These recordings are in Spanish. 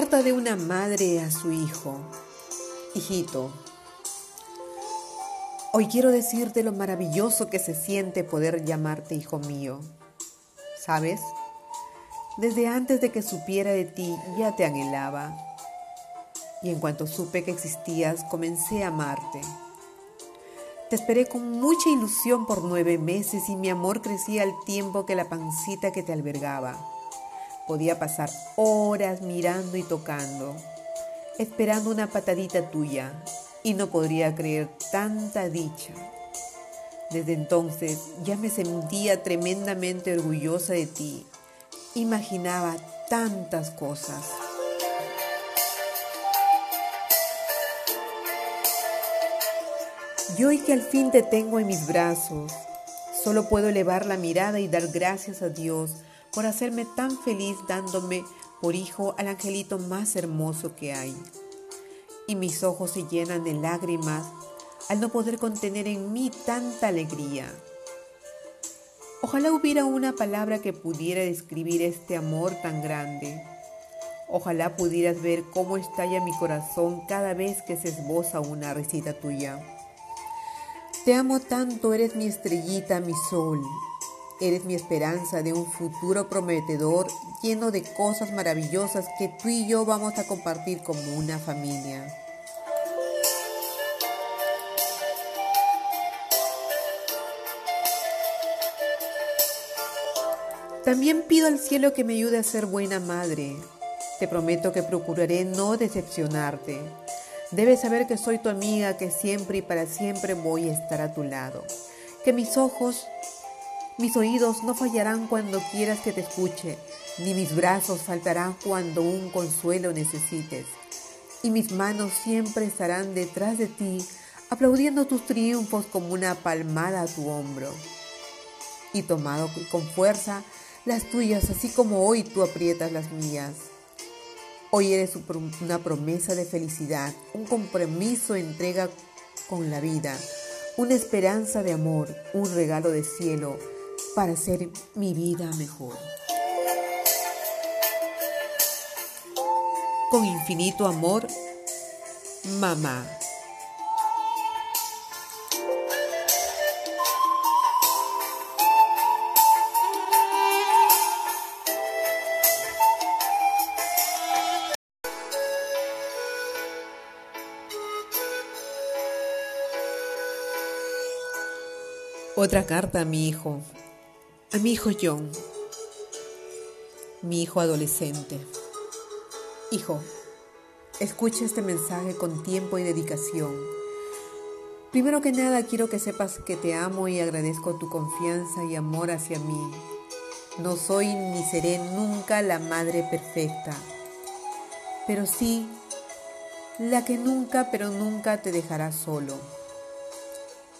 Carta de una madre a su hijo. Hijito, hoy quiero decirte lo maravilloso que se siente poder llamarte hijo mío. ¿Sabes? Desde antes de que supiera de ti ya te anhelaba. Y en cuanto supe que existías, comencé a amarte. Te esperé con mucha ilusión por nueve meses y mi amor crecía al tiempo que la pancita que te albergaba. Podía pasar horas mirando y tocando, esperando una patadita tuya, y no podría creer tanta dicha. Desde entonces ya me sentía tremendamente orgullosa de ti. Imaginaba tantas cosas. Y hoy que al fin te tengo en mis brazos, solo puedo elevar la mirada y dar gracias a Dios por hacerme tan feliz dándome por hijo al angelito más hermoso que hay. Y mis ojos se llenan de lágrimas al no poder contener en mí tanta alegría. Ojalá hubiera una palabra que pudiera describir este amor tan grande. Ojalá pudieras ver cómo estalla mi corazón cada vez que se esboza una recita tuya. Te amo tanto, eres mi estrellita, mi sol, Eres mi esperanza de un futuro prometedor lleno de cosas maravillosas que tú y yo vamos a compartir como una familia. También pido al cielo que me ayude a ser buena madre. Te prometo que procuraré no decepcionarte. Debes saber que soy tu amiga, que siempre y para siempre voy a estar a tu lado. Que mis ojos mis oídos no fallarán cuando quieras que te escuche, ni mis brazos faltarán cuando un consuelo necesites. Y mis manos siempre estarán detrás de ti, aplaudiendo tus triunfos como una palmada a tu hombro. Y tomado con fuerza las tuyas, así como hoy tú aprietas las mías. Hoy eres una promesa de felicidad, un compromiso entrega con la vida, una esperanza de amor, un regalo de cielo para hacer mi vida mejor. Con infinito amor, mamá. Otra carta a mi hijo, a mi hijo John, mi hijo adolescente. Hijo, escucha este mensaje con tiempo y dedicación. Primero que nada quiero que sepas que te amo y agradezco tu confianza y amor hacia mí. No soy ni seré nunca la madre perfecta, pero sí la que nunca, pero nunca te dejará solo.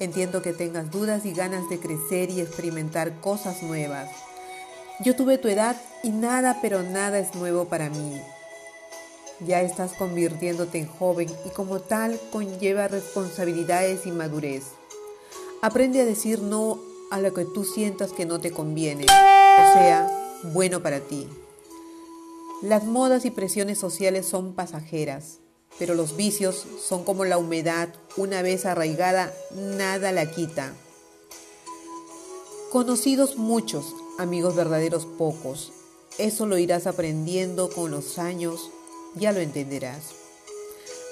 Entiendo que tengas dudas y ganas de crecer y experimentar cosas nuevas. Yo tuve tu edad y nada, pero nada es nuevo para mí. Ya estás convirtiéndote en joven y como tal conlleva responsabilidades y madurez. Aprende a decir no a lo que tú sientas que no te conviene, o sea, bueno para ti. Las modas y presiones sociales son pasajeras pero los vicios son como la humedad, una vez arraigada, nada la quita. Conocidos muchos, amigos verdaderos pocos. Eso lo irás aprendiendo con los años, ya lo entenderás.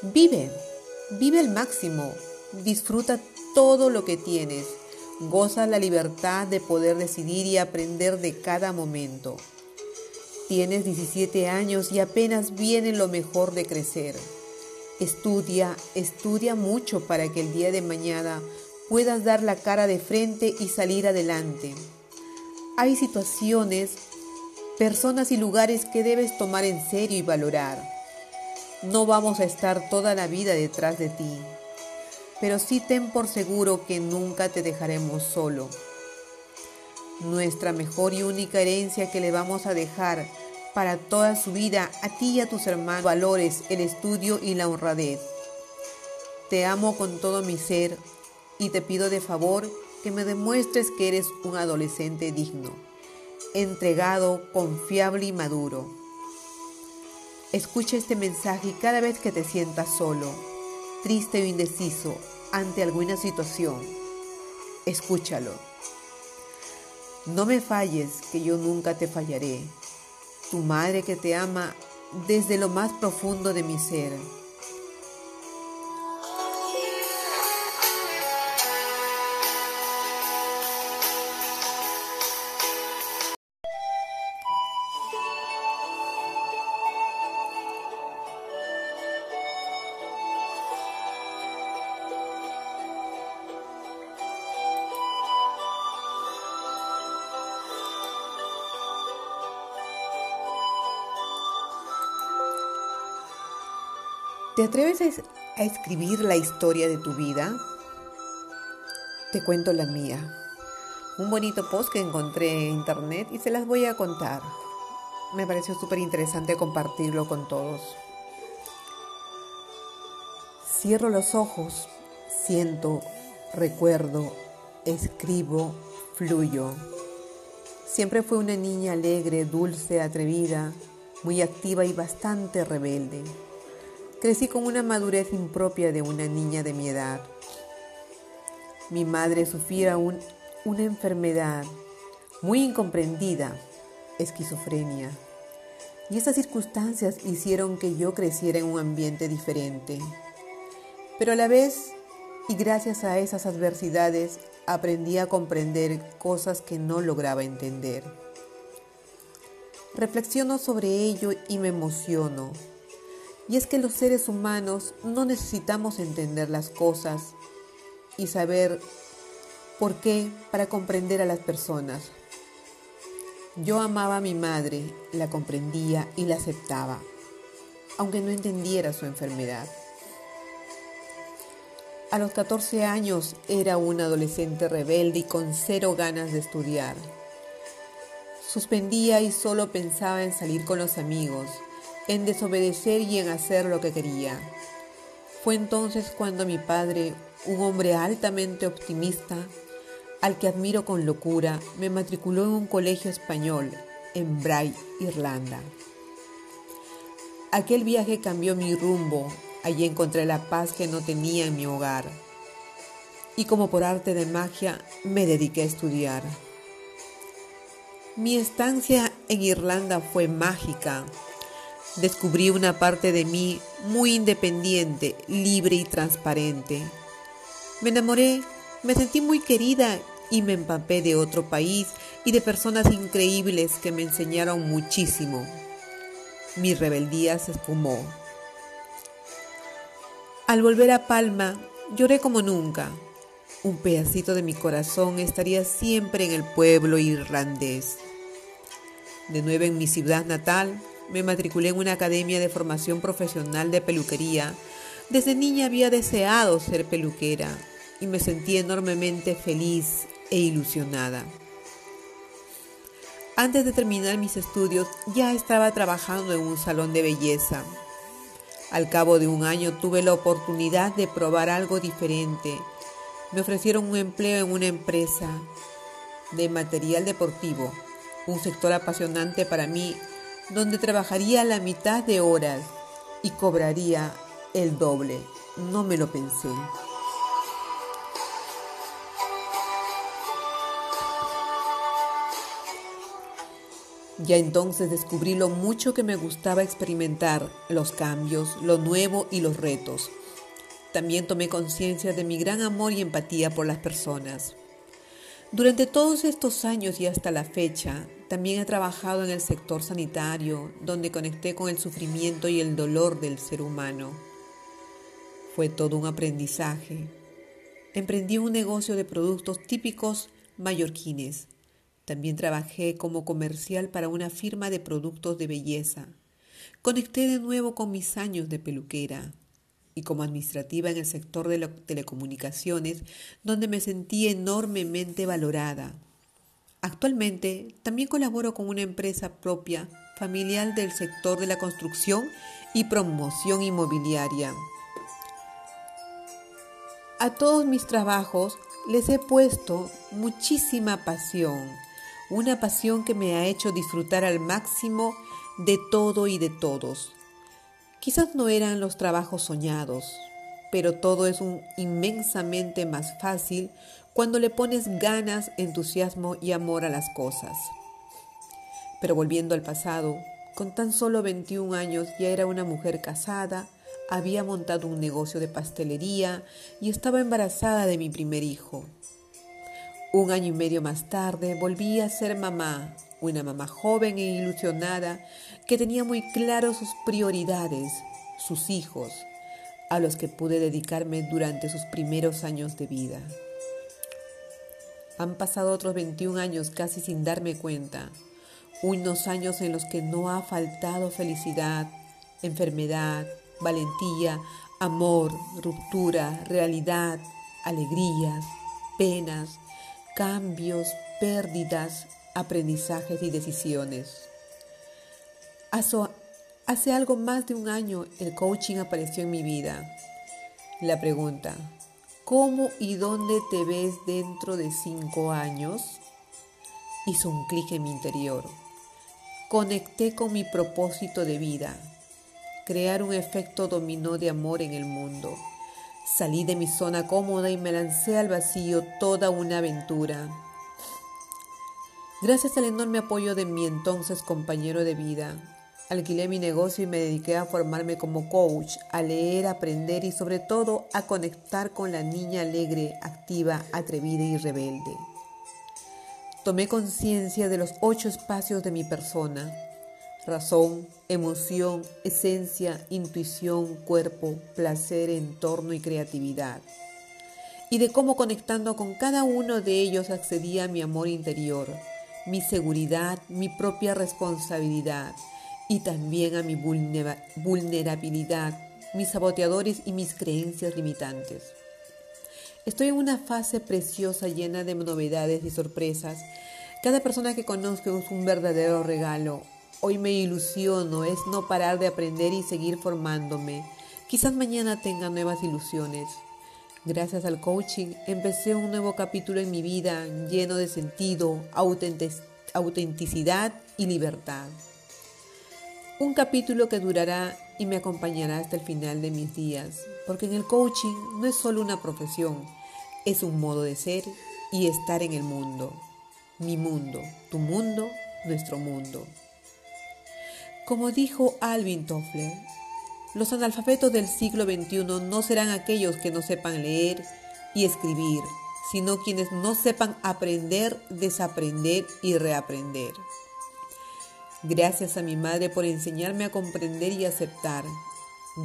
Vive, vive al máximo, disfruta todo lo que tienes, goza la libertad de poder decidir y aprender de cada momento. Tienes 17 años y apenas viene lo mejor de crecer. Estudia, estudia mucho para que el día de mañana puedas dar la cara de frente y salir adelante. Hay situaciones, personas y lugares que debes tomar en serio y valorar. No vamos a estar toda la vida detrás de ti, pero sí ten por seguro que nunca te dejaremos solo. Nuestra mejor y única herencia que le vamos a dejar para toda su vida a ti y a tus hermanos valores, el estudio y la honradez. Te amo con todo mi ser y te pido de favor que me demuestres que eres un adolescente digno, entregado, confiable y maduro. Escucha este mensaje cada vez que te sientas solo, triste o indeciso ante alguna situación. Escúchalo. No me falles, que yo nunca te fallaré. Tu madre que te ama desde lo más profundo de mi ser. ¿Te atreves a escribir la historia de tu vida? Te cuento la mía. Un bonito post que encontré en internet y se las voy a contar. Me pareció súper interesante compartirlo con todos. Cierro los ojos, siento, recuerdo, escribo, fluyo. Siempre fue una niña alegre, dulce, atrevida, muy activa y bastante rebelde. Crecí con una madurez impropia de una niña de mi edad. Mi madre sufría una enfermedad muy incomprendida, esquizofrenia, y esas circunstancias hicieron que yo creciera en un ambiente diferente. Pero a la vez, y gracias a esas adversidades, aprendí a comprender cosas que no lograba entender. Reflexiono sobre ello y me emociono y es que los seres humanos no necesitamos entender las cosas y saber por qué para comprender a las personas. Yo amaba a mi madre, la comprendía y la aceptaba, aunque no entendiera su enfermedad. A los 14 años era una adolescente rebelde y con cero ganas de estudiar. Suspendía y solo pensaba en salir con los amigos, en desobedecer y en hacer lo que quería. Fue entonces cuando mi padre, un hombre altamente optimista, al que admiro con locura, me matriculó en un colegio español en Bray, Irlanda. Aquel viaje cambió mi rumbo, allí encontré la paz que no tenía en mi hogar. Y como por arte de magia, me dediqué a estudiar. Mi estancia en Irlanda fue mágica, descubrí una parte de mí muy independiente, libre y transparente. Me enamoré, me sentí muy querida y me empapé de otro país y de personas increíbles que me enseñaron muchísimo. Mi rebeldía se esfumó. Al volver a Palma, lloré como nunca. Un pedacito de mi corazón estaría siempre en el pueblo irlandés. De nuevo en mi ciudad natal, me matriculé en una academia de formación profesional de peluquería. Desde niña había deseado ser peluquera y me sentí enormemente feliz e ilusionada. Antes de terminar mis estudios ya estaba trabajando en un salón de belleza. Al cabo de un año tuve la oportunidad de probar algo diferente. Me ofrecieron un empleo en una empresa de material deportivo, un sector apasionante para mí donde trabajaría la mitad de horas y cobraría el doble. No me lo pensé. Ya entonces descubrí lo mucho que me gustaba experimentar, los cambios, lo nuevo y los retos. También tomé conciencia de mi gran amor y empatía por las personas. Durante todos estos años y hasta la fecha, también he trabajado en el sector sanitario, donde conecté con el sufrimiento y el dolor del ser humano. Fue todo un aprendizaje. Emprendí un negocio de productos típicos mallorquines. También trabajé como comercial para una firma de productos de belleza. Conecté de nuevo con mis años de peluquera y como administrativa en el sector de telecomunicaciones, donde me sentí enormemente valorada. Actualmente también colaboro con una empresa propia familiar del sector de la construcción y promoción inmobiliaria. A todos mis trabajos les he puesto muchísima pasión, una pasión que me ha hecho disfrutar al máximo de todo y de todos. Quizás no eran los trabajos soñados, pero todo es un inmensamente más fácil cuando le pones ganas, entusiasmo y amor a las cosas. Pero volviendo al pasado, con tan solo 21 años ya era una mujer casada, había montado un negocio de pastelería y estaba embarazada de mi primer hijo. Un año y medio más tarde volví a ser mamá, una mamá joven e ilusionada que tenía muy claro sus prioridades, sus hijos, a los que pude dedicarme durante sus primeros años de vida. Han pasado otros 21 años casi sin darme cuenta, unos años en los que no ha faltado felicidad, enfermedad, valentía, amor, ruptura, realidad, alegrías, penas, cambios, pérdidas, aprendizajes y decisiones. Hace algo más de un año el coaching apareció en mi vida. La pregunta, ¿cómo y dónde te ves dentro de cinco años? Hizo un clic en mi interior. Conecté con mi propósito de vida, crear un efecto dominó de amor en el mundo. Salí de mi zona cómoda y me lancé al vacío toda una aventura. Gracias al enorme apoyo de mi entonces compañero de vida, alquilé mi negocio y me dediqué a formarme como coach, a leer, aprender y sobre todo a conectar con la niña alegre, activa, atrevida y rebelde. Tomé conciencia de los ocho espacios de mi persona, razón, emoción, esencia, intuición, cuerpo, placer, entorno y creatividad. Y de cómo conectando con cada uno de ellos accedía a mi amor interior, mi seguridad, mi propia responsabilidad y también a mi vulnerabilidad, mis saboteadores y mis creencias limitantes. Estoy en una fase preciosa llena de novedades y sorpresas. Cada persona que conozco es un verdadero regalo, Hoy me ilusiono, es no parar de aprender y seguir formándome. Quizás mañana tenga nuevas ilusiones. Gracias al coaching empecé un nuevo capítulo en mi vida lleno de sentido, autenticidad y libertad. Un capítulo que durará y me acompañará hasta el final de mis días, porque en el coaching no es solo una profesión, es un modo de ser y estar en el mundo. Mi mundo, tu mundo, nuestro mundo. Como dijo Alvin Toffler, los analfabetos del siglo XXI no serán aquellos que no sepan leer y escribir, sino quienes no sepan aprender, desaprender y reaprender. Gracias a mi madre por enseñarme a comprender y aceptar.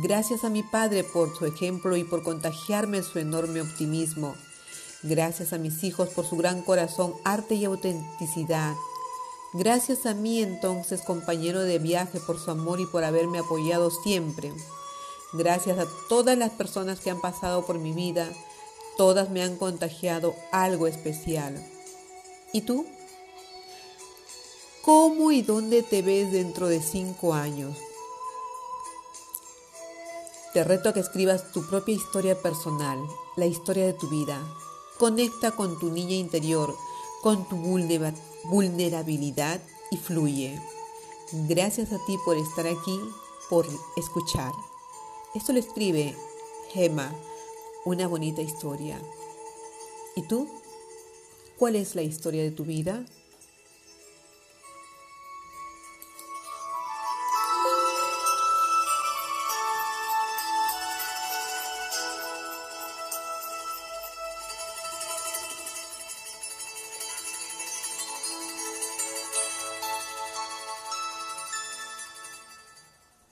Gracias a mi padre por su ejemplo y por contagiarme su enorme optimismo. Gracias a mis hijos por su gran corazón, arte y autenticidad. Gracias a mí entonces, compañero de viaje, por su amor y por haberme apoyado siempre. Gracias a todas las personas que han pasado por mi vida, todas me han contagiado algo especial. ¿Y tú? ¿Cómo y dónde te ves dentro de cinco años? Te reto a que escribas tu propia historia personal, la historia de tu vida. Conecta con tu niña interior, con tu vulnerabilidad y fluye. Gracias a ti por estar aquí, por escuchar. Esto lo escribe Gema, una bonita historia. ¿Y tú? ¿Cuál es la historia de tu vida?